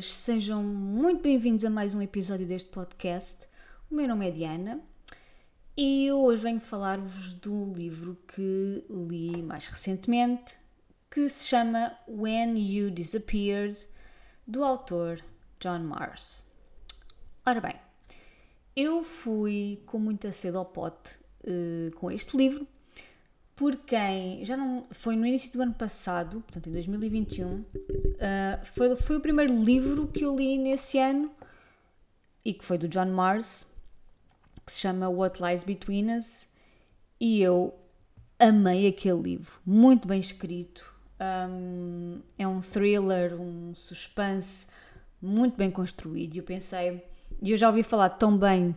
Sejam muito bem-vindos a mais um episódio deste podcast. O meu nome é Diana e hoje venho falar-vos do livro que li mais recentemente, que se chama When You Disappeared, do autor John Mars. Ora bem, eu fui com muita sede ao pote uh, com este livro por quem já não foi no início do ano passado, portanto em 2021, uh, eh, foi, foi o primeiro livro que eu li nesse ano e que foi do John Mars, que se chama What Lies Between Us, e eu amei aquele livro, muito bem escrito. Um, é um thriller, um suspense muito bem construído. E eu pensei, e eu já ouvi falar tão bem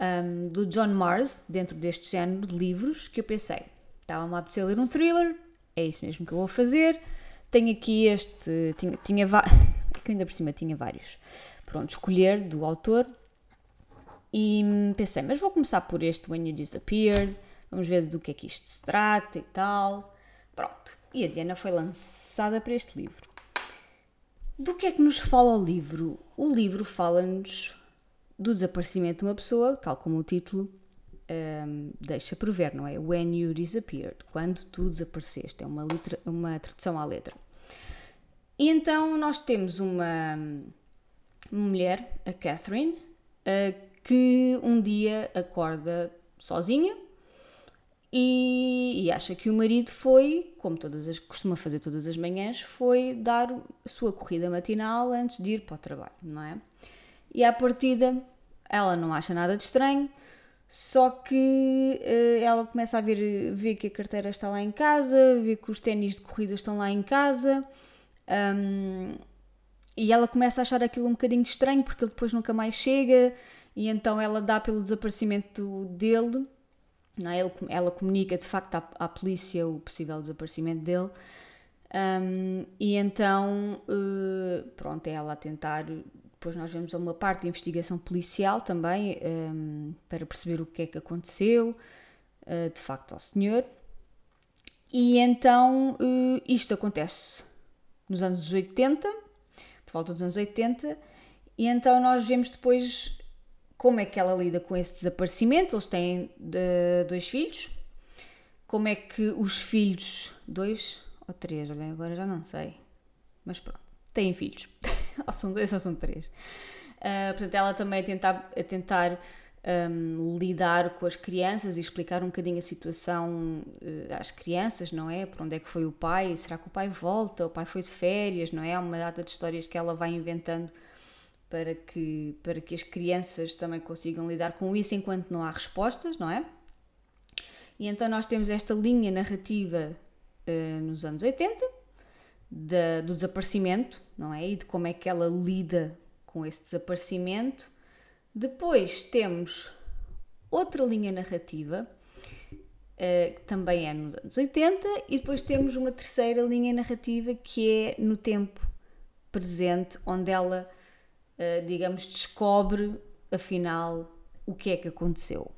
um, do John Mars dentro deste género de livros que eu pensei, Estava-me a apetecer ler um thriller, é isso mesmo que eu vou fazer. Tenho aqui este. Tinha, tinha é que ainda por cima tinha vários. Pronto, escolher do autor. E pensei, mas vou começar por este When You Disappeared. Vamos ver do que é que isto se trata e tal. Pronto. E a Diana foi lançada para este livro. Do que é que nos fala o livro? O livro fala-nos do desaparecimento de uma pessoa, tal como o título um, deixa prever, não é? When you disappeared, quando tu desapareceste, é uma, litera, uma tradução à letra. E então nós temos uma, mulher, a Catherine, que um dia acorda sozinha e, e, acha que o marido foi, como todas as, costuma fazer todas as manhãs, foi dar a sua corrida matinal antes de ir para o trabalho, não é? E à partida ela não acha nada de estranho, só que uh, ela começa a ver, ver que a carteira está lá em casa, ver que os ténis de corrida estão lá em casa. Um, e ela começa a achar aquilo um bocadinho estranho porque ele depois nunca mais chega e então ela dá pelo desaparecimento dele. Não é? Ele, ela comunica de facto à, à, polícia o possível desaparecimento dele. Um, e então, uh, pronto, é ela a tentar depois nós vemos uma parte de investigação policial também um, ehm, para perceber o que é que aconteceu uh, de facto ao senhor. E então uh, isto acontece nos anos 80, por volta dos anos 80, e então nós vemos depois como é que ela lida com esse desaparecimento. Eles têm de, dois filhos, como é que os filhos, dois ou três, olha, agora já não sei, mas pronto, têm filhos. ou são dois ou são três. Uh, portanto, ela também a tentar, a tentar um, lidar com as crianças e explicar um bocadinho a situação uh, às crianças, não é? Para onde é que foi o pai? Será que o pai volta? O pai foi de férias, não é? Há uma data de histórias que ela vai inventando para que, para que as crianças também consigam lidar com isso enquanto não há respostas, não é? E então nós temos esta linha narrativa uh, nos anos 80 do desaparecimento, não é? E de como é que ela lida com esse desaparecimento. Depois temos outra linha narrativa, uh, que também é nos anos 80, e depois temos uma terceira linha narrativa que é no tempo presente, onde ela, uh, digamos, descobre afinal o que é que aconteceu.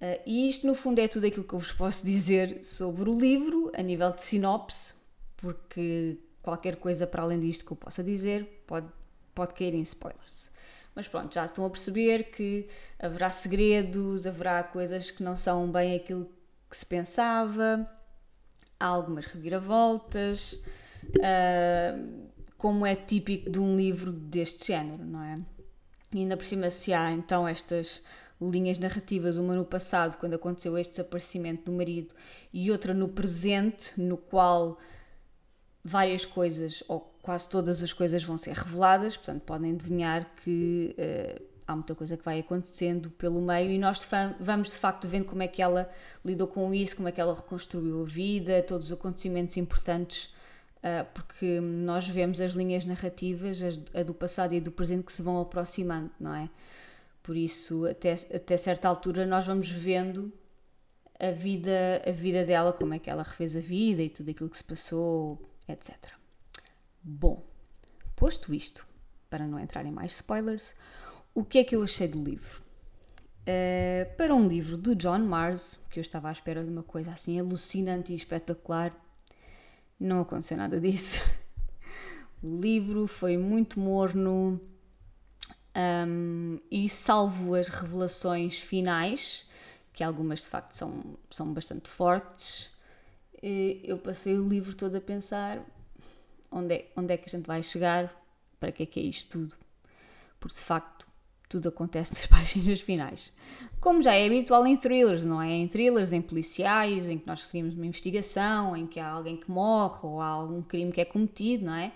Uh, e isto, no fundo, é tudo aquilo que eu vos posso dizer sobre o livro, a nível de sinopse, porque qualquer coisa para além disto que eu possa dizer pode, pode cair em spoilers. Mas pronto, já estão a perceber que haverá segredos, haverá coisas que não são bem aquilo que se pensava, há algumas reviravoltas, uh, como é típico de um livro deste género, não é? E ainda por cima, se há então estas linhas narrativas, uma no passado, quando aconteceu este desaparecimento do marido, e outra no presente, no qual várias coisas, ou quase todas as coisas vão ser reveladas, portanto podem adivinhar que uh, há muita coisa que vai acontecendo pelo meio e nós vamos de facto vendo como é que ela lidou com isso, como é que ela reconstruiu a vida, todos os acontecimentos importantes, uh, porque nós vemos as linhas narrativas, a do passado e a do presente, que se vão aproximando, não é? Por isso, até, até certa altura, nós vamos vendo a vida, a vida dela, como é que ela refez a vida e tudo aquilo que se passou, etc. Bom, posto isto, para não entrar em mais spoilers, o que é que eu achei do livro? Uh, para um livro do John Mars, que eu estava à espera de uma coisa assim alucinante e espetacular, não aconteceu nada disso. O livro foi muito morno um, e, salvo as revelações finais, que algumas de facto são, são bastante fortes, eu passei o livro todo a pensar onde é, onde é que a gente vai chegar, para que é que é isto tudo. Porque de facto tudo acontece nas páginas finais. Como já é habitual em thrillers, não é? Em thrillers, em policiais, em que nós seguimos uma investigação, em que há alguém que morre ou há algum crime que é cometido, não é?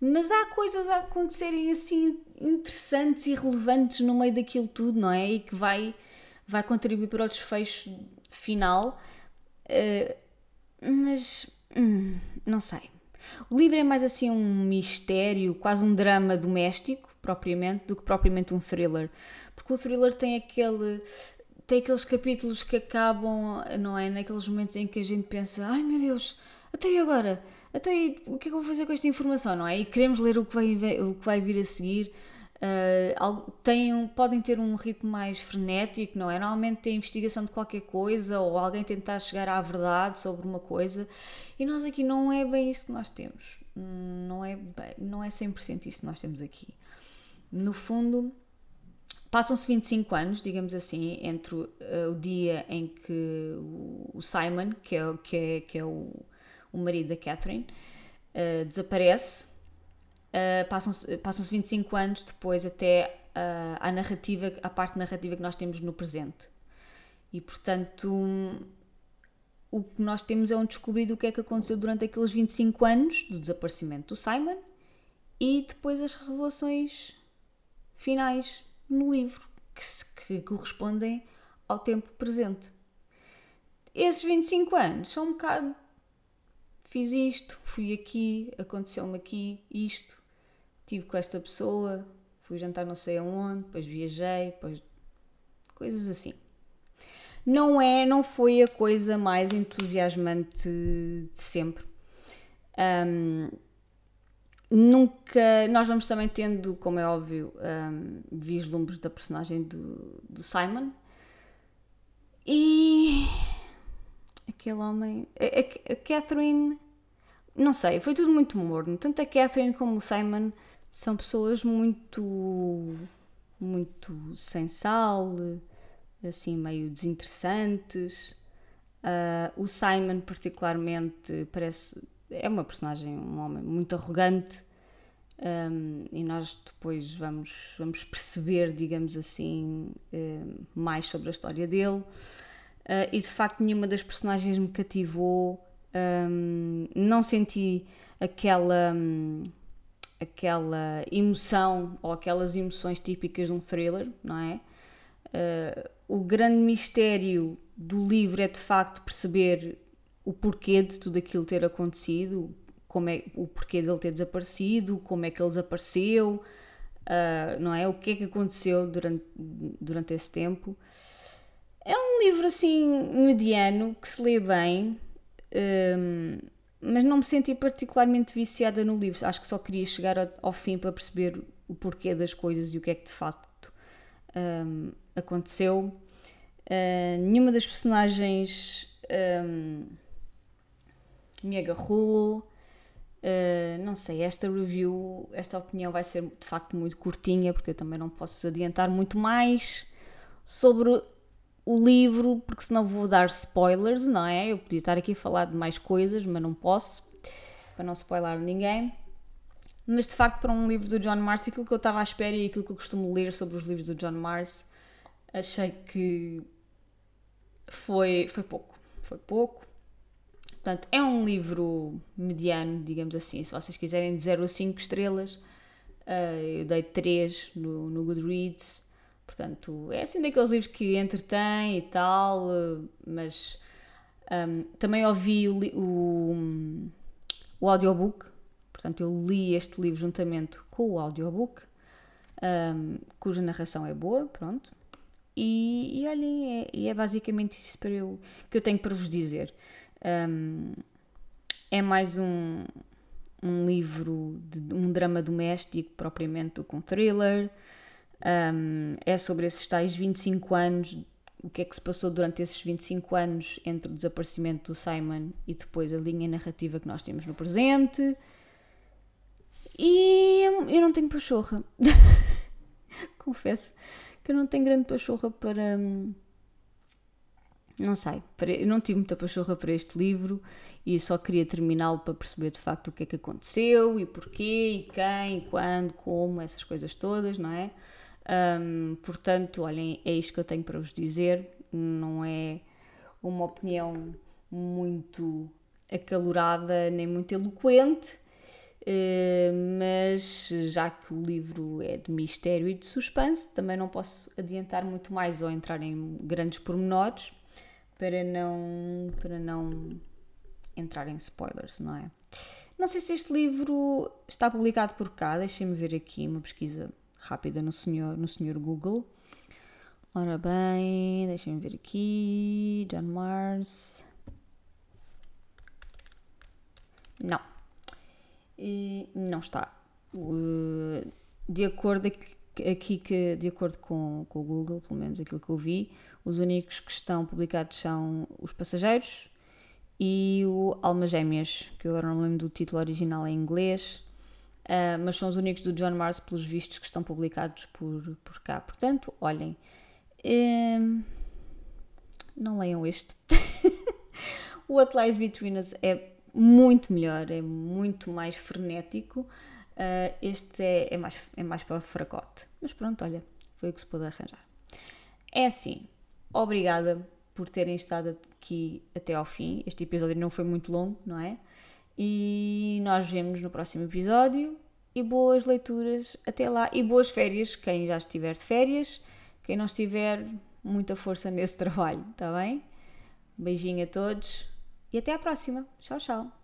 Mas há coisas a acontecerem assim interessantes e relevantes no meio daquilo tudo, não é? E que vai, vai contribuir para o desfecho final. Uh, mas hum, não sei. O livro é mais assim um mistério, quase um drama doméstico, propriamente, do que propriamente um thriller. Porque o thriller tem aquele. Tem aqueles capítulos que acabam, não é? Naqueles momentos em que a gente pensa: ai meu Deus, até agora? Até aí, o que é que eu vou fazer com esta informação, não é? E queremos ler o que vai, o que vai vir a seguir. Uh, têm, podem ter um ritmo mais frenético, não é? Normalmente tem investigação de qualquer coisa ou alguém tentar chegar à verdade sobre uma coisa e nós aqui não é bem isso que nós temos. Não é, bem, não é 100% isso que nós temos aqui. No fundo, passam-se 25 anos, digamos assim, entre uh, o dia em que o, Simon, que é, que é, que é o, o marido da Catherine, uh, desaparece uh, passam-se passam 25 anos depois até uh, à narrativa, à parte narrativa que nós temos no presente. E portanto, o que nós temos é um descobrir do que é que aconteceu durante aqueles 25 anos do desaparecimento do Simon e depois as revelações finais no livro que, que correspondem ao tempo presente. Esses 25 anos são um bocado fiz isto, fui aqui, aconteceu-me aqui isto, estive com esta pessoa, fui jantar não sei aonde, depois viajei, depois coisas assim. Não é, não foi a coisa mais entusiasmante de sempre. Um, nunca. Nós vamos também tendo, como é óbvio, um, vislumbres da personagem do, do Simon. E. Aquele homem. A, a, a Catherine. Não sei, foi tudo muito morno. Tanto a Catherine como o Simon são pessoas muito muito sem sal, assim meio desinteressantes. Uh, o Simon particularmente parece é uma personagem, um homem muito arrogante um, e nós depois vamos vamos perceber, digamos assim, um, mais sobre a história dele. Uh, e de facto nenhuma das personagens me cativou. Um, não senti aquela aquela emoção ou aquelas emoções típicas de um thriller, não é? Uh, o grande mistério do livro é de facto perceber o porquê de tudo aquilo ter acontecido, como é o porquê dele ter desaparecido, como é que ele desapareceu, uh, não é? O que é que aconteceu durante, durante esse tempo. É um livro assim mediano que se lê bem. Ah, mas não me senti particularmente viciada no livro. Acho que só queria chegar ao fim para perceber o porquê das coisas e o que é que de facto um, aconteceu. Uh, nenhuma das personagens um, me agarrou. Uh, não sei, esta review, esta opinião vai ser de facto muito curtinha, porque eu também não posso adiantar muito mais sobre o livro, porque senão vou dar spoilers, não é? Eu podia estar aqui a falar de mais coisas, mas não posso, para não spoiler ninguém. Mas de facto, para um livro do John Marcy, aquilo que eu estava à espera e aquilo que eu costumo ler sobre os livros do John Marcy, achei que foi, foi pouco. Foi pouco. Portanto, é um livro mediano, digamos assim. Se vocês quiserem de 0 a 5 estrelas, eh, eu dei 3 no, no Goodreads. Portanto, é assim daqueles livros que entretém e tal, mas um, também ouvi o, o, o audiobook, portanto, eu li este livro juntamente com o audiobook, um, cuja narração é boa, pronto. E, e olhem, é, é, basicamente isso para eu, que eu tenho para vos dizer. Um, é mais um, um livro de um drama doméstico, propriamente do com thriller. Um, é sobre esses tais 25 anos, o que é que se passou durante esses 25 anos entre o desaparecimento do Simon e depois a linha narrativa que nós temos no presente. E eu não tenho pachorra. Confesso que eu não tenho grande pachorra para. Hum, não sei, eu não tive muita pachorra para este livro e só queria terminá-lo para perceber de facto o que é que aconteceu e porquê, e quem, e quando, como, essas coisas todas, não é? Um, portanto, olhem, é isto que eu tenho para vos dizer. Não é uma opinião muito acalorada nem muito eloquente, eh, mas já que o livro é de mistério e de suspense, também não posso adiantar muito mais ou entrar em grandes pormenores para não, para não entrar em spoilers, não é? Não sei se este livro está publicado por cá, deixem-me ver aqui uma pesquisa rápida no senhor, no senhor Google. Ora bem, deixem-me ver aqui. John Mars. Não. E não está. De acordo aqui que, de acordo com, com o Google, pelo menos aquilo que eu vi, os únicos que estão publicados são Os Passageiros e o Almas Gêmeas, que eu agora não lembro do título original em inglês, uh, mas são os únicos do John Mars, pelos vistos, que estão publicados por, por cá. Portanto, olhem, um, não leiam este. o What Lies Between Us é muito melhor, é muito mais frenético. Uh, este é, é, mais, é mais para o fracote. Mas pronto, olha, foi o que se pôde arranjar. É assim, obrigada por terem estado aqui até ao fim. Este episódio não foi muito longo, não é? E nós vemos no próximo episódio. E boas leituras até lá. E boas férias, quem já estiver de férias. Quem não estiver, muita força nesse trabalho, tá bem? Beijinho a todos e até à próxima. Tchau, tchau.